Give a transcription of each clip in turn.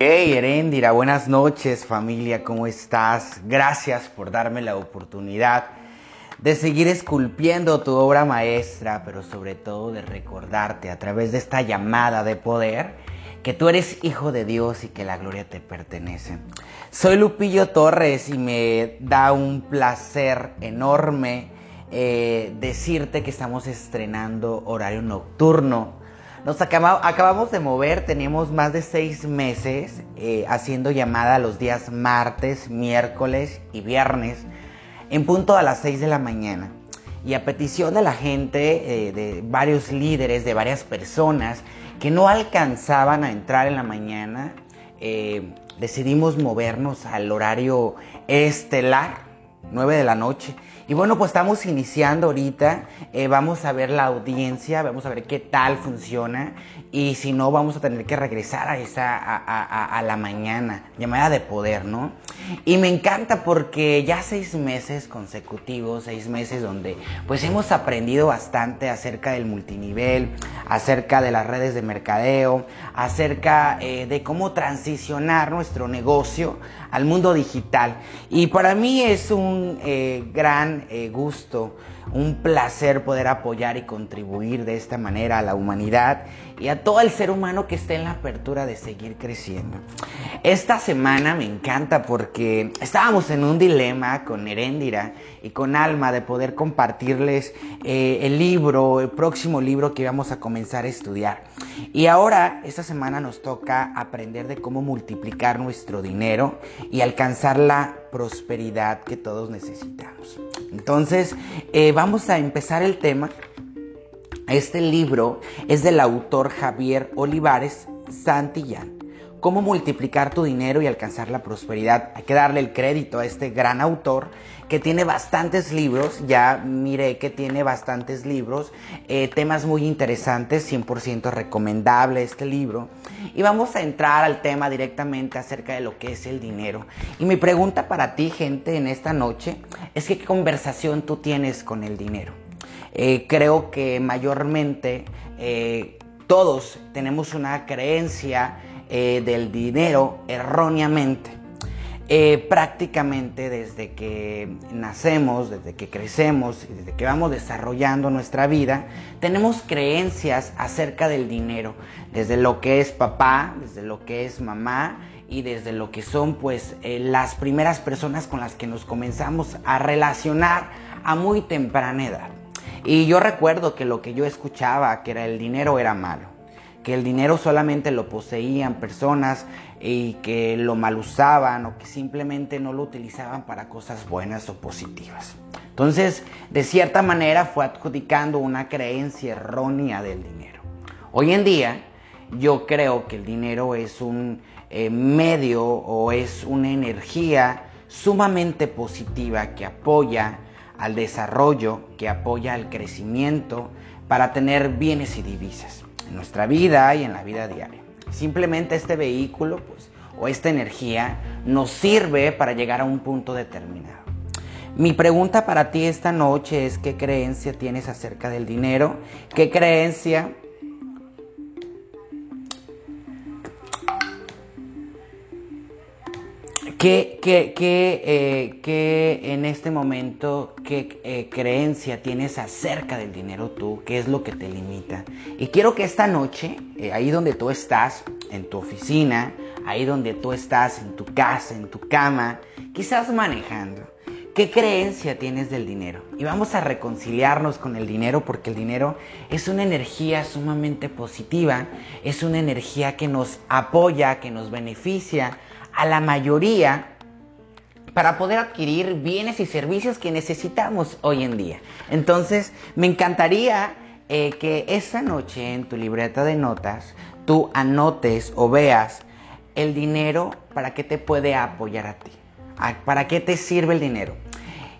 Hey Erendira, buenas noches familia, ¿cómo estás? Gracias por darme la oportunidad de seguir esculpiendo tu obra maestra, pero sobre todo de recordarte a través de esta llamada de poder que tú eres hijo de Dios y que la gloria te pertenece. Soy Lupillo Torres y me da un placer enorme eh, decirte que estamos estrenando horario nocturno nos acabamos de mover, teníamos más de seis meses eh, haciendo llamada los días martes, miércoles y viernes en punto a las 6 de la mañana. Y a petición de la gente, eh, de varios líderes, de varias personas que no alcanzaban a entrar en la mañana, eh, decidimos movernos al horario estelar, 9 de la noche. Y bueno, pues estamos iniciando ahorita, eh, vamos a ver la audiencia, vamos a ver qué tal funciona y si no vamos a tener que regresar a esa, a, la mañana, llamada de poder, ¿no? Y me encanta porque ya seis meses consecutivos, seis meses donde pues hemos aprendido bastante acerca del multinivel, acerca de las redes de mercadeo, acerca eh, de cómo transicionar nuestro negocio al mundo digital. Y para mí es un eh, gran eh, gusto, un placer poder apoyar y contribuir de esta manera a la humanidad y a todo el ser humano que esté en la apertura de seguir creciendo. Esta semana me encanta porque estábamos en un dilema con Erendira y con Alma de poder compartirles eh, el libro, el próximo libro que íbamos a comenzar a estudiar. Y ahora, esta semana nos toca aprender de cómo multiplicar nuestro dinero y alcanzar la prosperidad que todos necesitamos. Entonces, eh, vamos a empezar el tema. Este libro es del autor Javier Olivares Santillán. Cómo multiplicar tu dinero y alcanzar la prosperidad. Hay que darle el crédito a este gran autor que tiene bastantes libros, ya miré que tiene bastantes libros, eh, temas muy interesantes, 100% recomendable este libro. Y vamos a entrar al tema directamente acerca de lo que es el dinero. Y mi pregunta para ti, gente, en esta noche, es qué conversación tú tienes con el dinero. Eh, creo que mayormente eh, todos tenemos una creencia del dinero erróneamente. Eh, prácticamente desde que nacemos, desde que crecemos desde que vamos desarrollando nuestra vida, tenemos creencias acerca del dinero, desde lo que es papá, desde lo que es mamá y desde lo que son pues eh, las primeras personas con las que nos comenzamos a relacionar a muy temprana edad. Y yo recuerdo que lo que yo escuchaba, que era el dinero era malo que el dinero solamente lo poseían personas y que lo mal usaban o que simplemente no lo utilizaban para cosas buenas o positivas. Entonces, de cierta manera fue adjudicando una creencia errónea del dinero. Hoy en día, yo creo que el dinero es un eh, medio o es una energía sumamente positiva que apoya al desarrollo, que apoya al crecimiento para tener bienes y divisas en nuestra vida y en la vida diaria. Simplemente este vehículo pues, o esta energía nos sirve para llegar a un punto determinado. Mi pregunta para ti esta noche es qué creencia tienes acerca del dinero, qué creencia ¿Qué, qué, qué, eh, en este momento, qué eh, creencia tienes acerca del dinero tú? ¿Qué es lo que te limita? Y quiero que esta noche, eh, ahí donde tú estás, en tu oficina, ahí donde tú estás, en tu casa, en tu cama, quizás manejando, ¿qué creencia tienes del dinero? Y vamos a reconciliarnos con el dinero porque el dinero es una energía sumamente positiva, es una energía que nos apoya, que nos beneficia a la mayoría para poder adquirir bienes y servicios que necesitamos hoy en día. Entonces, me encantaría eh, que esta noche en tu libreta de notas tú anotes o veas el dinero para qué te puede apoyar a ti. ¿Para qué te sirve el dinero?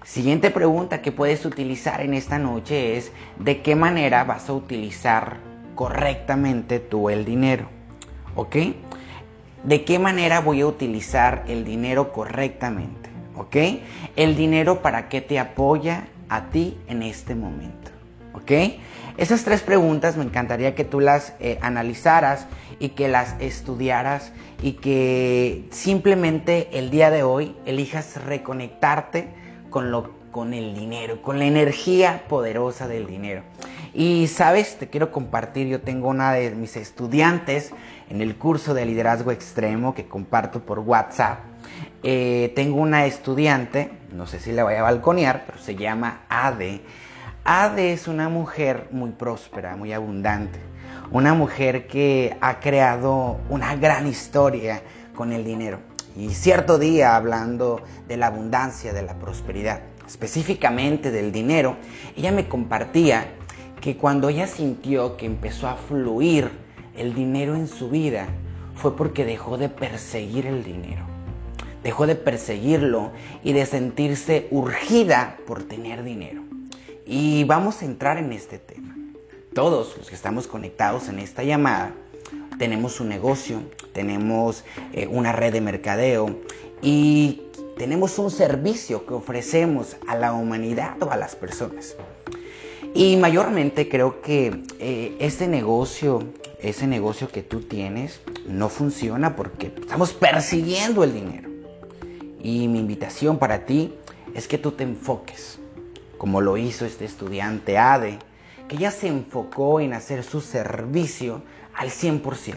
Siguiente pregunta que puedes utilizar en esta noche es de qué manera vas a utilizar correctamente tú el dinero. ¿Ok? ¿De qué manera voy a utilizar el dinero correctamente? ¿Ok? El dinero para qué te apoya a ti en este momento. ¿Ok? Esas tres preguntas me encantaría que tú las eh, analizaras y que las estudiaras y que simplemente el día de hoy elijas reconectarte con, lo, con el dinero, con la energía poderosa del dinero. Y sabes, te quiero compartir, yo tengo una de mis estudiantes en el curso de liderazgo extremo que comparto por WhatsApp. Eh, tengo una estudiante, no sé si la voy a balconear, pero se llama Ade. Ade es una mujer muy próspera, muy abundante. Una mujer que ha creado una gran historia con el dinero. Y cierto día, hablando de la abundancia, de la prosperidad, específicamente del dinero, ella me compartía que cuando ella sintió que empezó a fluir el dinero en su vida, fue porque dejó de perseguir el dinero. Dejó de perseguirlo y de sentirse urgida por tener dinero. Y vamos a entrar en este tema. Todos los que estamos conectados en esta llamada tenemos un negocio, tenemos eh, una red de mercadeo y tenemos un servicio que ofrecemos a la humanidad o a las personas. Y mayormente creo que eh, ese negocio, ese negocio que tú tienes, no funciona porque estamos persiguiendo el dinero. Y mi invitación para ti es que tú te enfoques, como lo hizo este estudiante Ade, que ya se enfocó en hacer su servicio al 100%.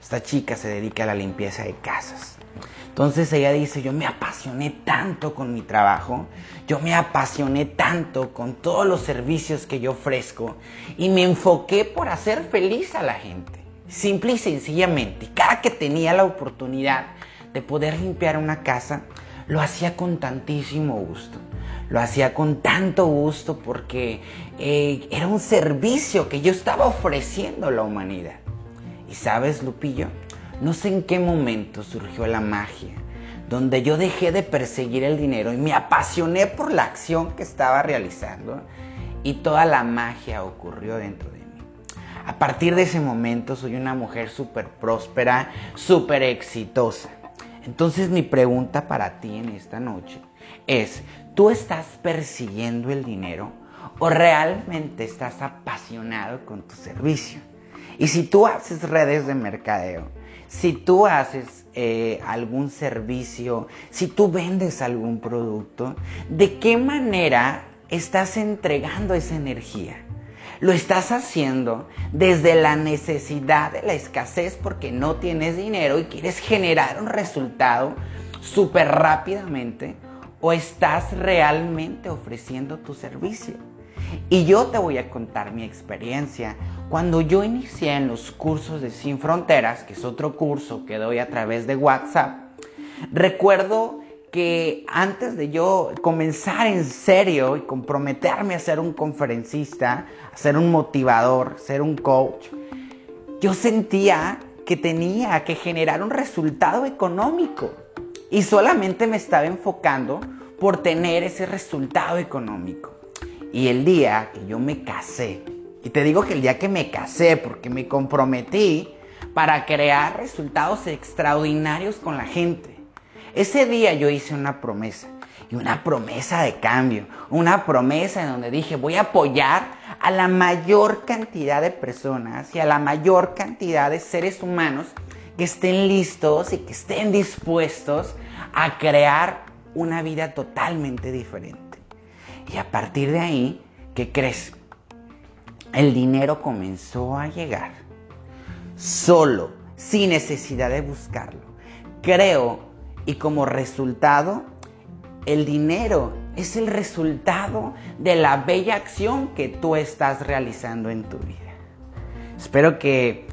Esta chica se dedica a la limpieza de casas. Entonces ella dice, yo me apasioné tanto con mi trabajo, yo me apasioné tanto con todos los servicios que yo ofrezco y me enfoqué por hacer feliz a la gente. Simple y sencillamente, cada que tenía la oportunidad de poder limpiar una casa, lo hacía con tantísimo gusto. Lo hacía con tanto gusto porque eh, era un servicio que yo estaba ofreciendo a la humanidad. Y sabes, Lupillo, no sé en qué momento surgió la magia, donde yo dejé de perseguir el dinero y me apasioné por la acción que estaba realizando y toda la magia ocurrió dentro de mí. A partir de ese momento soy una mujer súper próspera, súper exitosa. Entonces mi pregunta para ti en esta noche es, ¿tú estás persiguiendo el dinero o realmente estás apasionado con tu servicio? Y si tú haces redes de mercadeo, si tú haces eh, algún servicio, si tú vendes algún producto, ¿de qué manera estás entregando esa energía? Lo estás haciendo desde la necesidad de la escasez porque no tienes dinero y quieres generar un resultado súper rápidamente o estás realmente ofreciendo tu servicio. Y yo te voy a contar mi experiencia. Cuando yo inicié en los cursos de Sin Fronteras, que es otro curso que doy a través de WhatsApp, recuerdo que antes de yo comenzar en serio y comprometerme a ser un conferencista, a ser un motivador, ser un coach, yo sentía que tenía que generar un resultado económico y solamente me estaba enfocando por tener ese resultado económico. Y el día que yo me casé, y te digo que el día que me casé, porque me comprometí para crear resultados extraordinarios con la gente. Ese día yo hice una promesa, y una promesa de cambio, una promesa en donde dije voy a apoyar a la mayor cantidad de personas y a la mayor cantidad de seres humanos que estén listos y que estén dispuestos a crear una vida totalmente diferente. Y a partir de ahí, ¿qué crees? El dinero comenzó a llegar solo, sin necesidad de buscarlo. Creo, y como resultado, el dinero es el resultado de la bella acción que tú estás realizando en tu vida. Espero que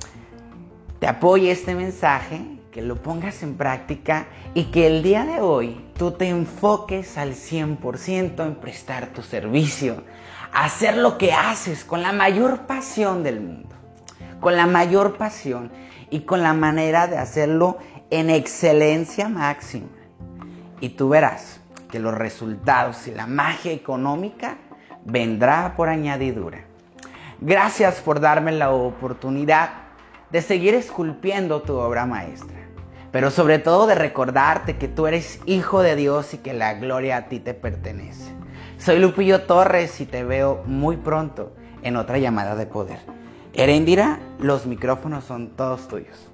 te apoye este mensaje que lo pongas en práctica y que el día de hoy tú te enfoques al 100% en prestar tu servicio, hacer lo que haces con la mayor pasión del mundo, con la mayor pasión y con la manera de hacerlo en excelencia máxima. Y tú verás que los resultados y la magia económica vendrá por añadidura. Gracias por darme la oportunidad de seguir esculpiendo tu obra maestra pero sobre todo de recordarte que tú eres hijo de Dios y que la gloria a ti te pertenece. Soy Lupillo Torres y te veo muy pronto en otra llamada de poder. Erendira, los micrófonos son todos tuyos.